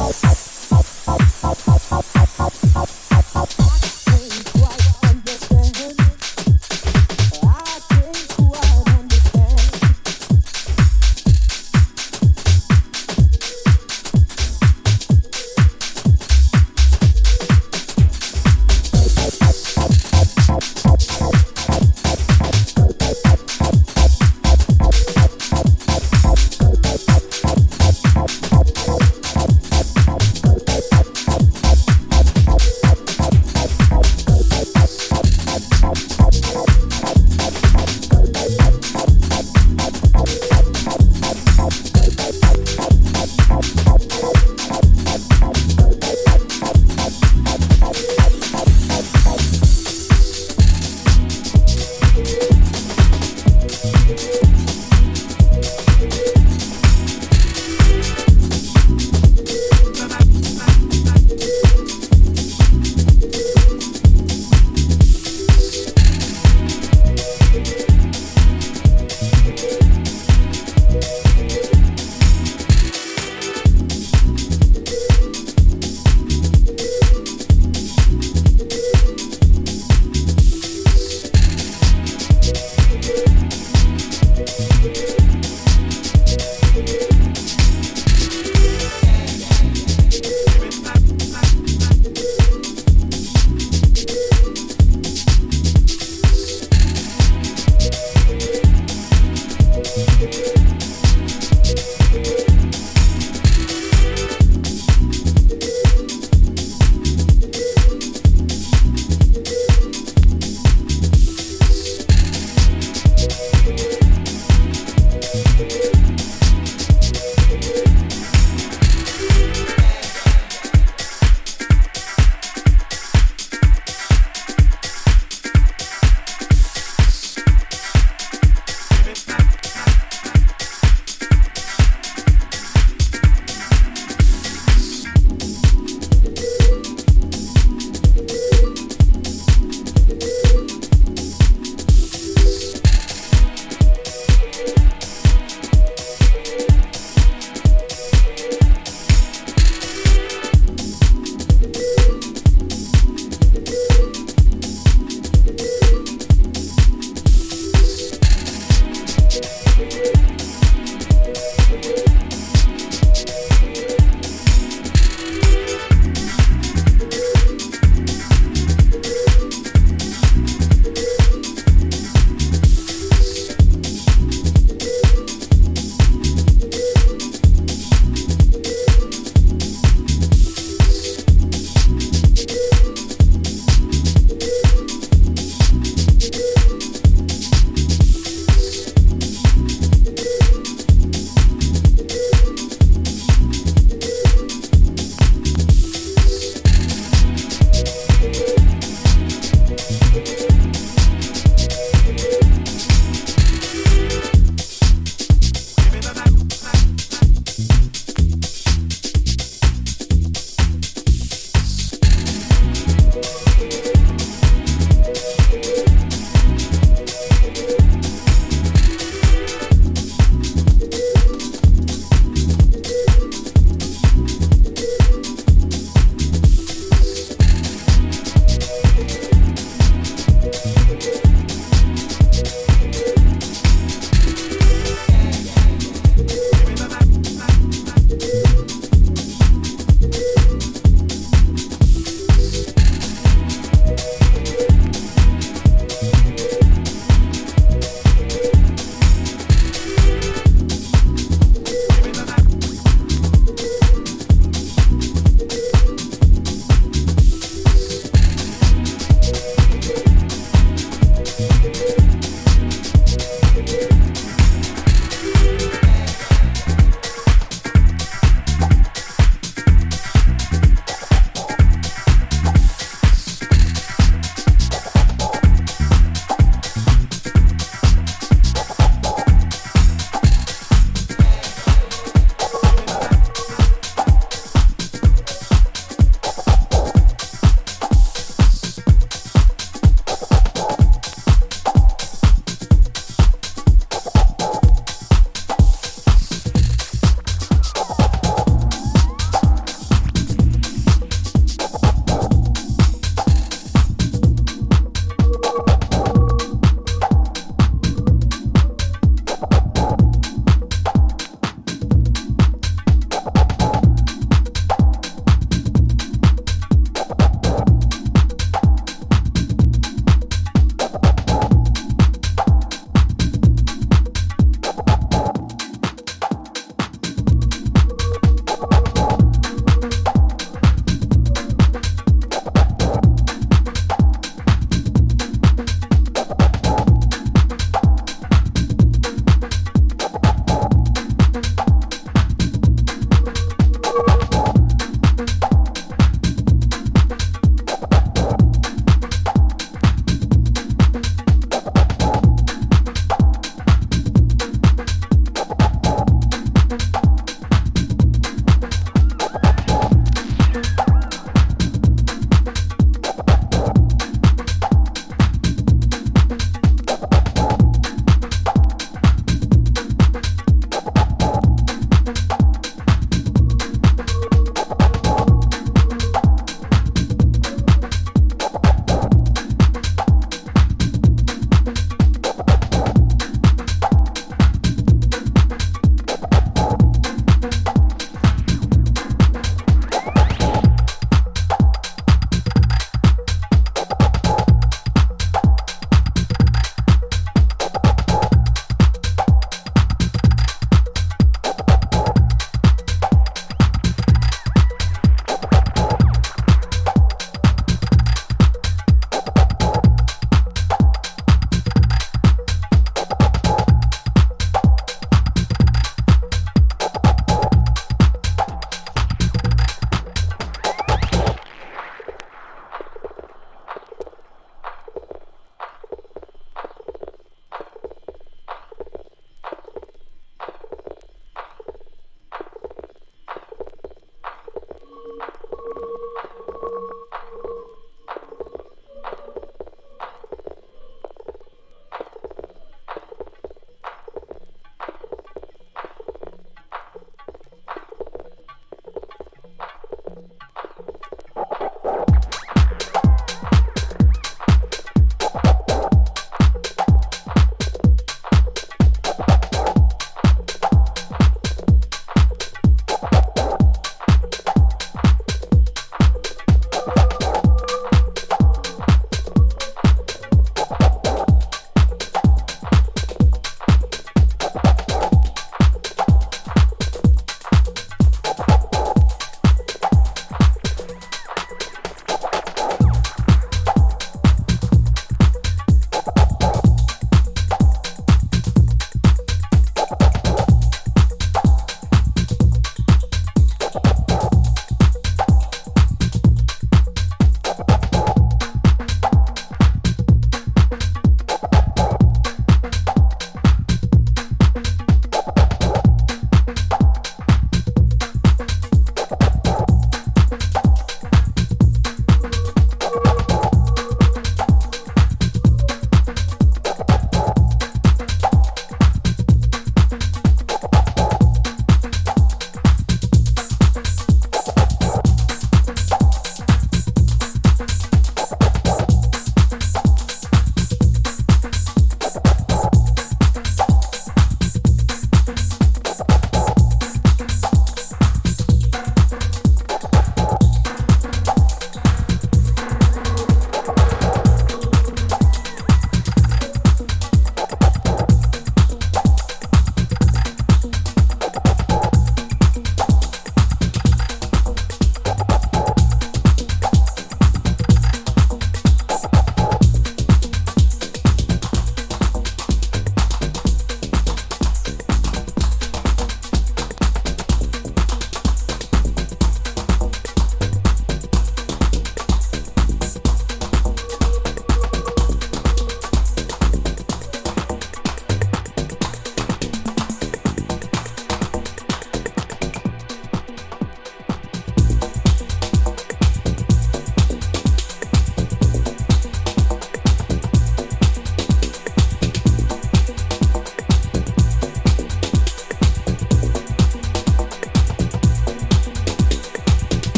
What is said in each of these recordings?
Bye.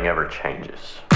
nothing ever changes.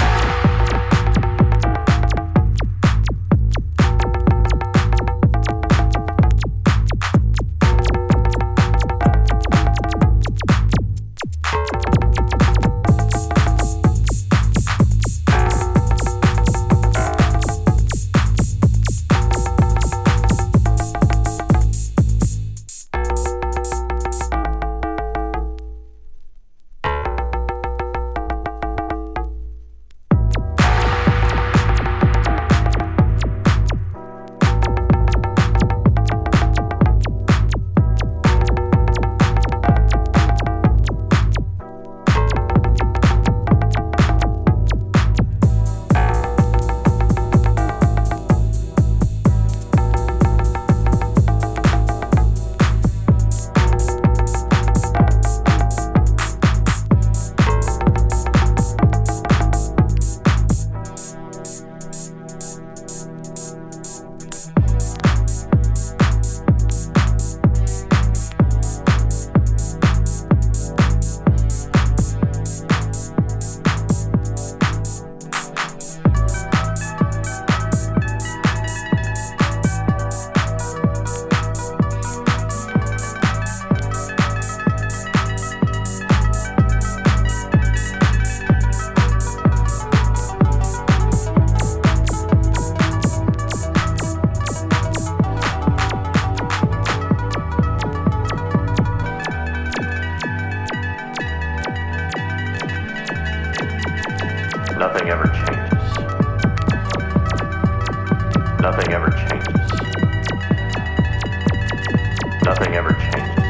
Nothing ever changes. Nothing ever changes.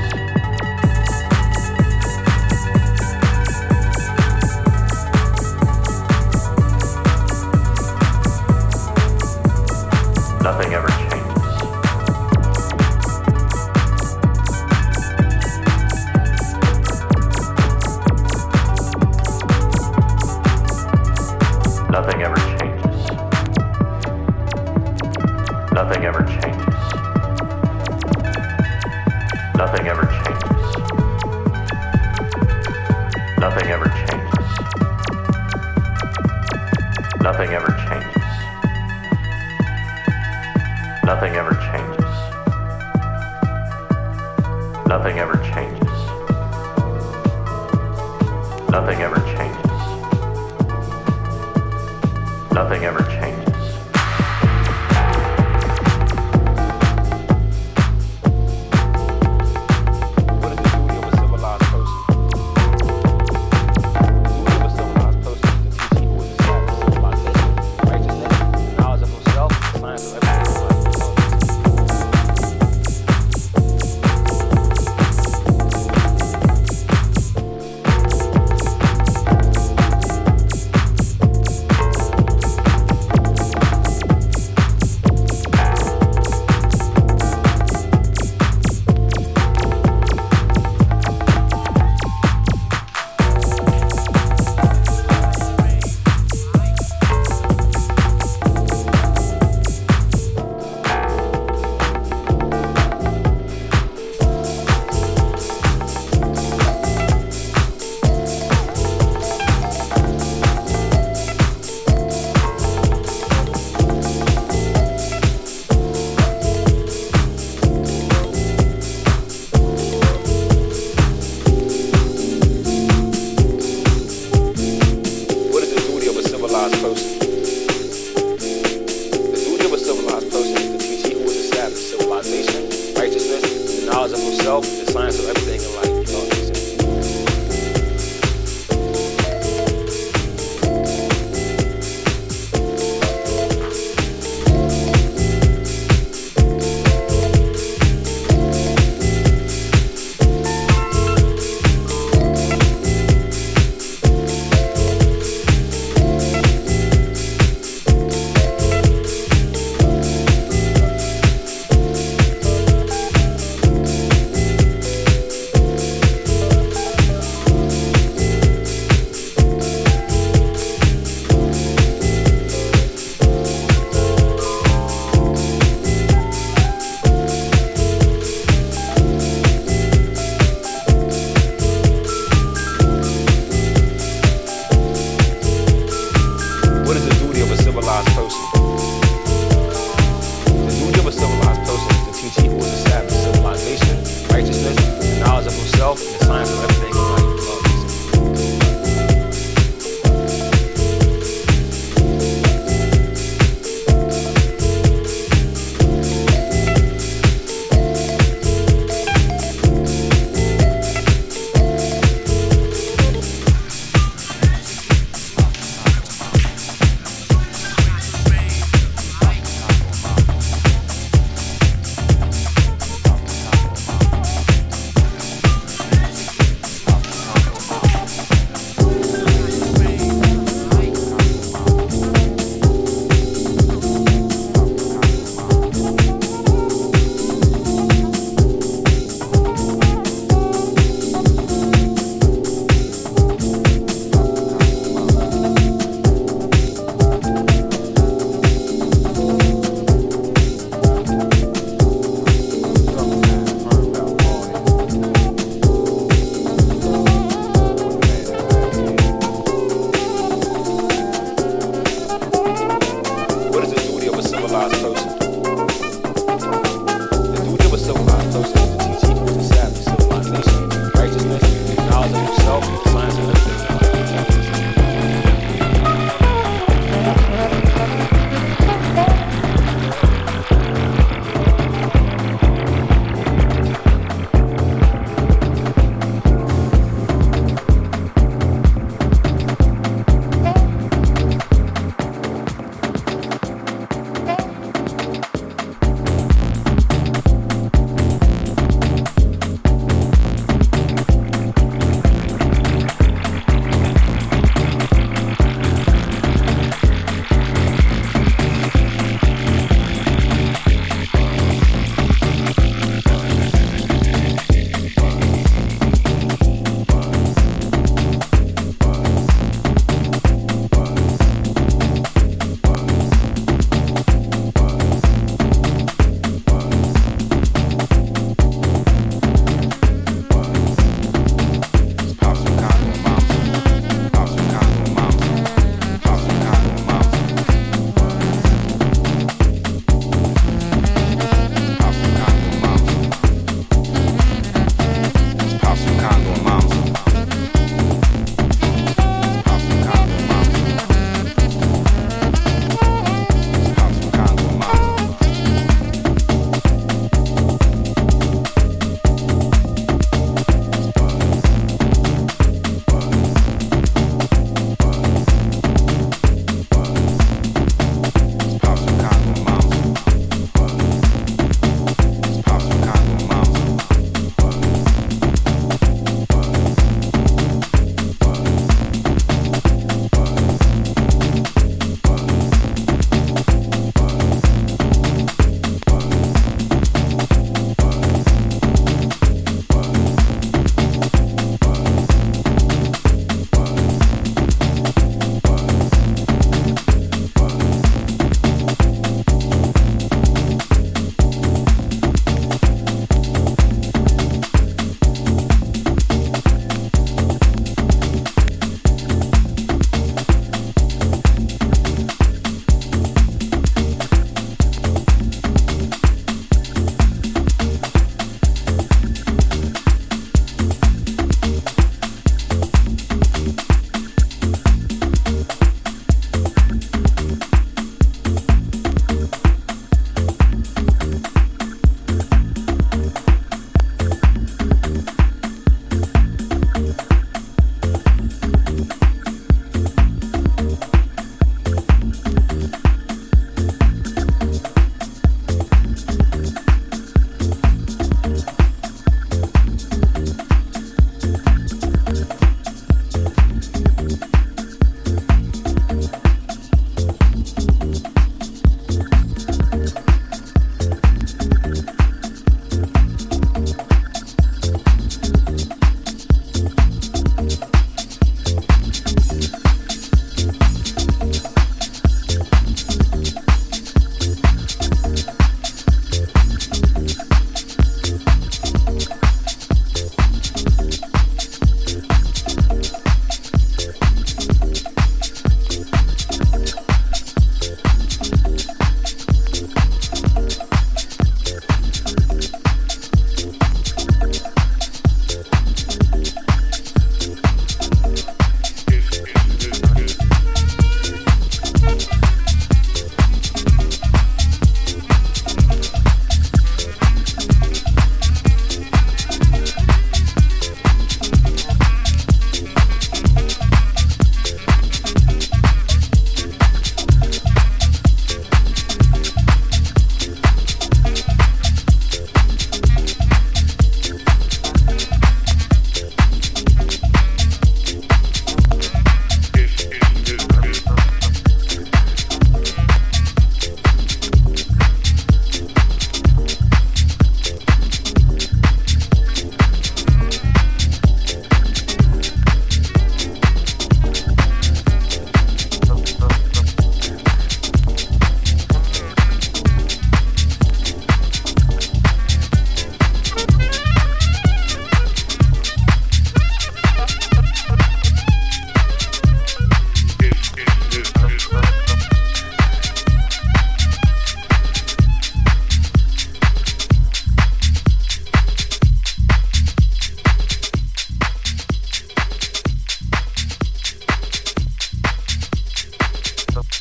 Nothing ever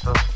stuff.